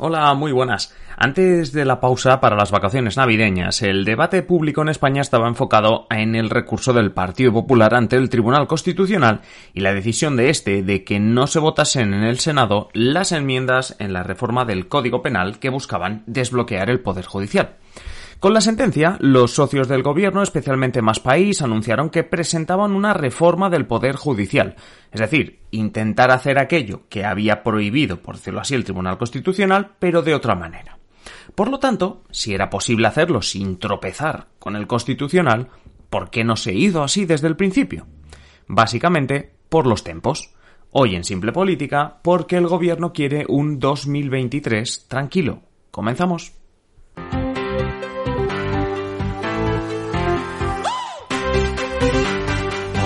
Hola, muy buenas. Antes de la pausa para las vacaciones navideñas, el debate público en España estaba enfocado en el recurso del Partido Popular ante el Tribunal Constitucional y la decisión de este de que no se votasen en el Senado las enmiendas en la reforma del Código Penal que buscaban desbloquear el Poder Judicial. Con la sentencia, los socios del gobierno, especialmente Más País, anunciaron que presentaban una reforma del Poder Judicial, es decir, intentar hacer aquello que había prohibido, por decirlo así, el Tribunal Constitucional, pero de otra manera. Por lo tanto, si era posible hacerlo sin tropezar con el Constitucional, ¿por qué no se hizo así desde el principio? Básicamente, por los tempos. Hoy en Simple Política, porque el gobierno quiere un 2023 tranquilo. Comenzamos.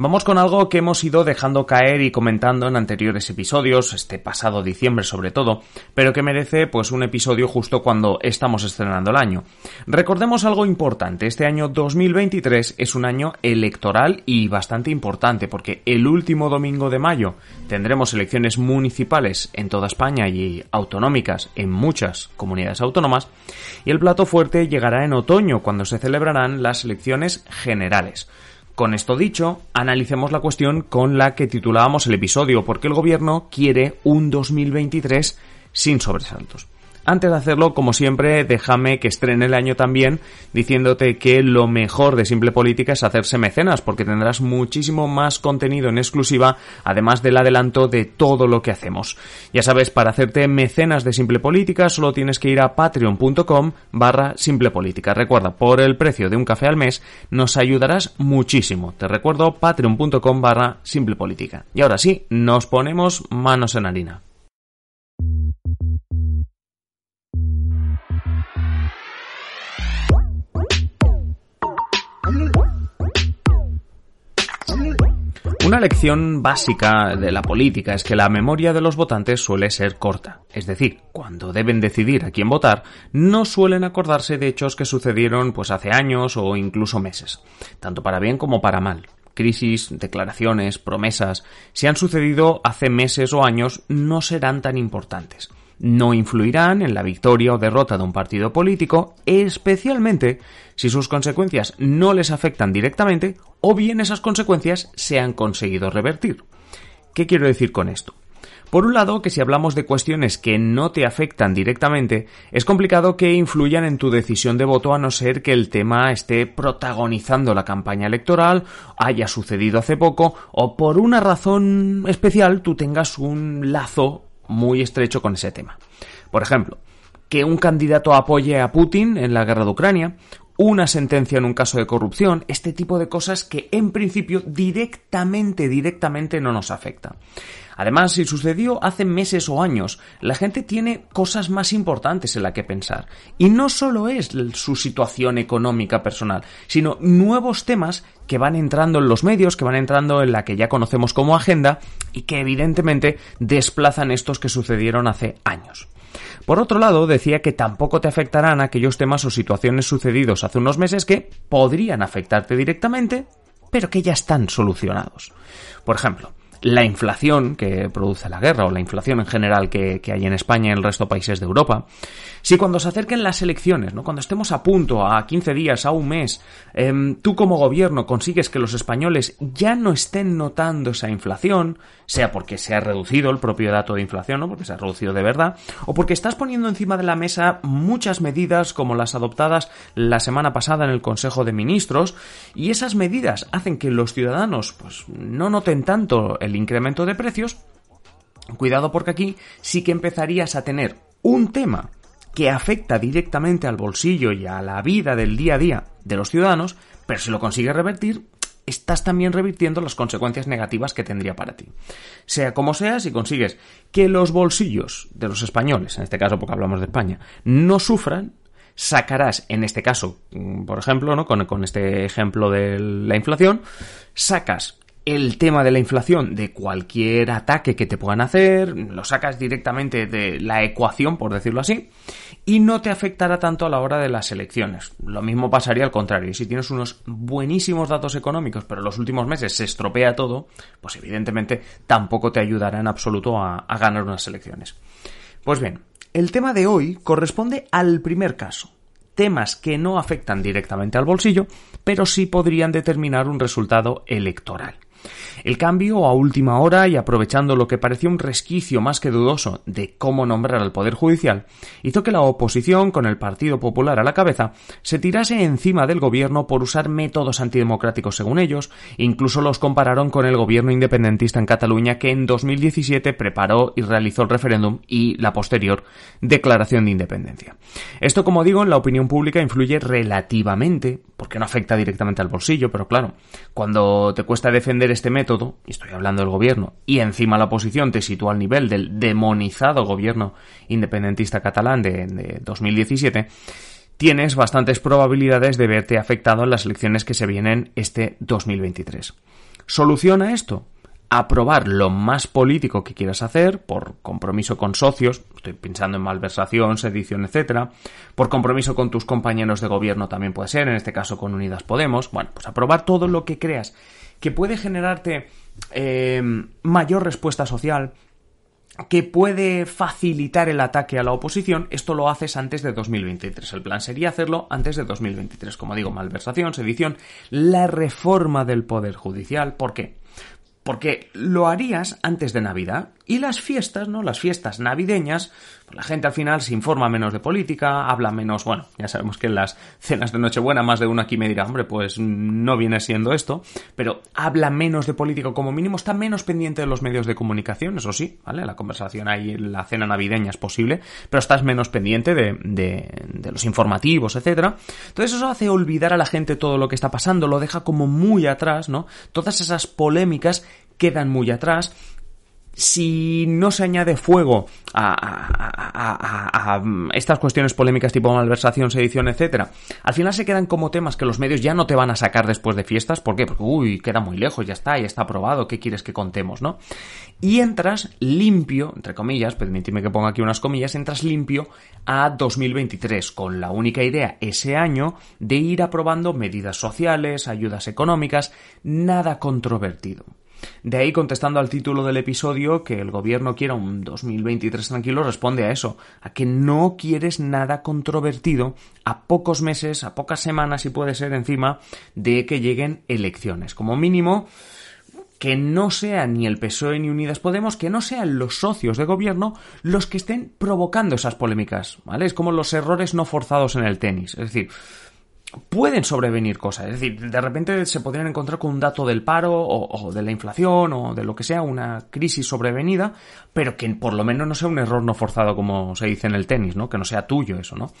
Vamos con algo que hemos ido dejando caer y comentando en anteriores episodios, este pasado diciembre sobre todo, pero que merece pues un episodio justo cuando estamos estrenando el año. Recordemos algo importante, este año 2023 es un año electoral y bastante importante porque el último domingo de mayo tendremos elecciones municipales en toda España y autonómicas en muchas comunidades autónomas y el plato fuerte llegará en otoño cuando se celebrarán las elecciones generales. Con esto dicho, analicemos la cuestión con la que titulábamos el episodio, porque el gobierno quiere un 2023 sin sobresaltos. Antes de hacerlo, como siempre, déjame que estrene el año también diciéndote que lo mejor de Simple Política es hacerse mecenas, porque tendrás muchísimo más contenido en exclusiva, además del adelanto de todo lo que hacemos. Ya sabes, para hacerte mecenas de Simple Política solo tienes que ir a patreon.com barra Simple Política. Recuerda, por el precio de un café al mes nos ayudarás muchísimo. Te recuerdo patreon.com barra Simple Política. Y ahora sí, nos ponemos manos en harina. Una lección básica de la política es que la memoria de los votantes suele ser corta, es decir, cuando deben decidir a quién votar, no suelen acordarse de hechos que sucedieron pues hace años o incluso meses, tanto para bien como para mal. Crisis, declaraciones, promesas, si han sucedido hace meses o años, no serán tan importantes no influirán en la victoria o derrota de un partido político, especialmente si sus consecuencias no les afectan directamente o bien esas consecuencias se han conseguido revertir. ¿Qué quiero decir con esto? Por un lado, que si hablamos de cuestiones que no te afectan directamente, es complicado que influyan en tu decisión de voto a no ser que el tema esté protagonizando la campaña electoral, haya sucedido hace poco o por una razón especial tú tengas un lazo muy estrecho con ese tema. Por ejemplo, que un candidato apoye a Putin en la guerra de Ucrania, una sentencia en un caso de corrupción, este tipo de cosas que en principio directamente, directamente no nos afecta. Además, si sucedió hace meses o años, la gente tiene cosas más importantes en la que pensar. Y no solo es su situación económica personal, sino nuevos temas que van entrando en los medios, que van entrando en la que ya conocemos como agenda y que evidentemente desplazan estos que sucedieron hace años. Por otro lado, decía que tampoco te afectarán aquellos temas o situaciones sucedidos hace unos meses que podrían afectarte directamente, pero que ya están solucionados. Por ejemplo, la inflación que produce la guerra o la inflación en general que, hay en España y en el resto de países de Europa, si cuando se acerquen las elecciones, ¿no? cuando estemos a punto, a 15 días, a un mes, em, tú como gobierno consigues que los españoles ya no estén notando esa inflación, sea porque se ha reducido el propio dato de inflación, ¿no? porque se ha reducido de verdad, o porque estás poniendo encima de la mesa muchas medidas como las adoptadas la semana pasada en el Consejo de Ministros, y esas medidas hacen que los ciudadanos pues, no noten tanto el incremento de precios, cuidado porque aquí sí que empezarías a tener un tema que afecta directamente al bolsillo y a la vida del día a día de los ciudadanos, pero si lo consigues revertir, estás también revirtiendo las consecuencias negativas que tendría para ti. Sea como sea, si consigues que los bolsillos de los españoles, en este caso porque hablamos de España, no sufran, sacarás, en este caso, mm, por ejemplo, ¿no? con este ejemplo de la inflación, sacas el tema de la inflación de cualquier ataque que te puedan hacer, lo sacas directamente de la ecuación, por decirlo así, y no te afectará tanto a la hora de las elecciones. Lo mismo pasaría al contrario. Si tienes unos buenísimos datos económicos, pero en los últimos meses se estropea todo, pues evidentemente tampoco te ayudará en absoluto a, a ganar unas elecciones. Pues bien, el tema de hoy corresponde al primer caso temas que no afectan directamente al bolsillo, pero sí podrían determinar un resultado electoral. El cambio a última hora y aprovechando lo que parecía un resquicio más que dudoso de cómo nombrar al Poder Judicial, hizo que la oposición, con el Partido Popular a la cabeza, se tirase encima del gobierno por usar métodos antidemocráticos según ellos, incluso los compararon con el gobierno independentista en Cataluña que en 2017 preparó y realizó el referéndum y la posterior declaración de independencia. Esto, como digo, en la opinión pública influye relativamente, porque no afecta directamente al bolsillo, pero claro, cuando te cuesta defender este método, y estoy hablando del gobierno, y encima la oposición te sitúa al nivel del demonizado gobierno independentista catalán de, de 2017, tienes bastantes probabilidades de verte afectado en las elecciones que se vienen este 2023. ¿Soluciona esto? aprobar lo más político que quieras hacer, por compromiso con socios, estoy pensando en malversación, sedición, etcétera, por compromiso con tus compañeros de gobierno también puede ser, en este caso con Unidas Podemos, bueno, pues aprobar todo lo que creas que puede generarte eh, mayor respuesta social, que puede facilitar el ataque a la oposición, esto lo haces antes de 2023. El plan sería hacerlo antes de 2023. Como digo, malversación, sedición, la reforma del Poder Judicial. ¿Por qué? Porque lo harías antes de Navidad y las fiestas, ¿no? Las fiestas navideñas, pues la gente al final se informa menos de política, habla menos, bueno, ya sabemos que en las cenas de Nochebuena más de uno aquí me dirá, hombre, pues no viene siendo esto, pero habla menos de política como mínimo, está menos pendiente de los medios de comunicación, eso sí, ¿vale? La conversación ahí en la cena navideña es posible, pero estás menos pendiente de, de, de los informativos, etcétera. Entonces eso hace olvidar a la gente todo lo que está pasando, lo deja como muy atrás, ¿no? Todas esas polémicas quedan muy atrás si no se añade fuego a, estas cuestiones polémicas tipo malversación, sedición, etcétera, al final se quedan como temas que los medios ya no te van a sacar después de fiestas. ¿Por qué? Porque, uy, queda muy lejos, ya está, ya está aprobado, ¿qué quieres que contemos, no? Y entras limpio, entre comillas, permíteme que ponga aquí unas comillas, entras limpio a 2023, con la única idea ese año de ir aprobando medidas sociales, ayudas económicas, nada controvertido. De ahí, contestando al título del episodio, que el gobierno quiera un 2023 tranquilo, responde a eso, a que no quieres nada controvertido a pocos meses, a pocas semanas, si puede ser encima, de que lleguen elecciones. Como mínimo, que no sean ni el PSOE ni Unidas Podemos, que no sean los socios de gobierno los que estén provocando esas polémicas, ¿vale? Es como los errores no forzados en el tenis. Es decir, pueden sobrevenir cosas. Es decir, de repente se podrían encontrar con un dato del paro o, de la inflación o de lo que sea, una crisis sobrevenida, pero que por lo menos no sea un error no forzado como se dice en el tenis, ¿no? Que no sea tuyo eso, ¿no?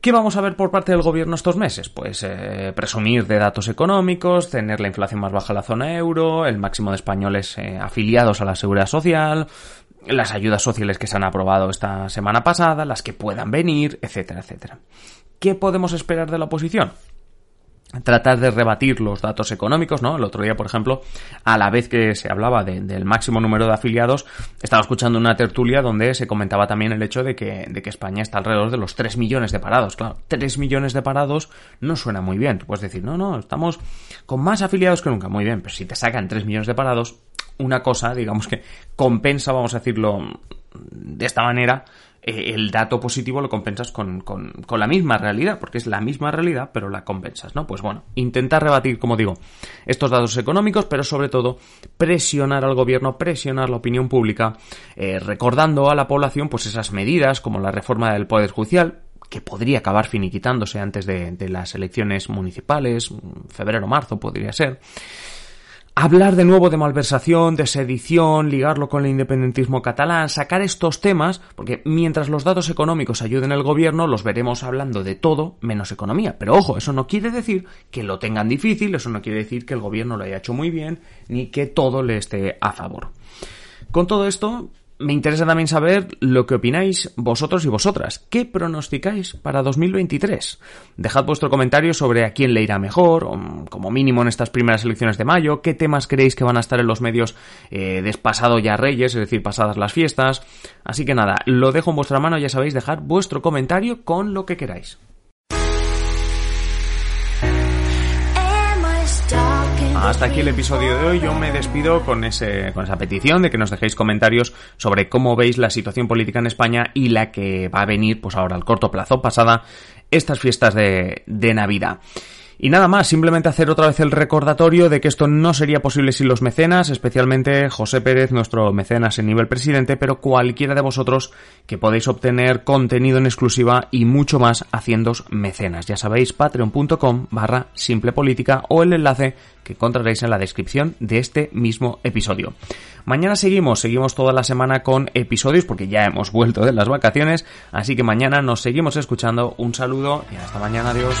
¿Qué vamos a ver por parte del gobierno estos meses? Pues eh, presumir de datos económicos, tener la inflación más baja en la zona euro, el máximo de españoles eh, afiliados a la seguridad social, las ayudas sociales que se han aprobado esta semana pasada, las que puedan venir, etcétera, etcétera. ¿Qué podemos esperar de la oposición? tratar de rebatir los datos económicos, ¿no? El otro día, por ejemplo, a la vez que se hablaba del máximo número de afiliados, estaba escuchando una tertulia donde se comentaba también el hecho de que, de que España está alrededor de los 3 millones de parados. Claro, 3 millones de parados no suena muy bien. Tú puedes decir, no, no, estamos con más afiliados que nunca. Muy bien, pero si te sacan 3 millones de parados, una cosa, digamos que compensa, vamos a decirlo de esta manera, eh, el dato positivo lo compensas con, con, la misma realidad, porque es la misma realidad, pero la compensas, ¿no? Pues bueno, intentar rebatir, como digo, estos datos económicos, pero sobre todo presionar al gobierno, presionar la opinión pública, eh, recordando a la población pues esas medidas como la reforma del Poder Judicial, que podría acabar finiquitándose antes de, de las elecciones municipales, febrero-marzo podría ser, hablar de nuevo de malversación, de sedición, ligarlo con el independentismo catalán, sacar estos temas, porque mientras los datos económicos ayuden al gobierno, los veremos hablando de todo menos economía. Pero ojo, eso no quiere decir que lo tengan difícil, eso no quiere decir que el gobierno lo haya hecho muy bien, ni que todo le esté a favor. Con todo esto, me interesa también saber lo que opináis vosotros y vosotras. ¿Qué pronosticáis para 2023? Dejad vuestro comentario sobre a quién le irá mejor, o, como mínimo en estas primeras elecciones de mayo, qué temas creéis que van a estar en los medios eh, despasado ya Reyes, es decir, pasadas las fiestas. Así que nada, lo dejo en vuestra mano, ya sabéis, dejar vuestro comentario con lo que queráis. Hasta aquí el episodio de hoy. Yo me despido con, ese, con esa petición de que nos dejéis comentarios sobre cómo veis la situación política en España y la que va a venir, pues ahora al corto plazo, pasada estas fiestas de, de Navidad. Y nada más, simplemente hacer otra vez el recordatorio de que esto no sería posible sin los mecenas, especialmente José Pérez, nuestro mecenas en nivel presidente, pero cualquiera de vosotros que podéis obtener contenido en exclusiva y mucho más haciéndos mecenas. Ya sabéis, patreon.com barra simple política o el enlace que encontraréis en la descripción de este mismo episodio. Mañana seguimos, seguimos toda la semana con episodios porque ya hemos vuelto de las vacaciones, así que mañana nos seguimos escuchando. Un saludo y hasta mañana, adiós.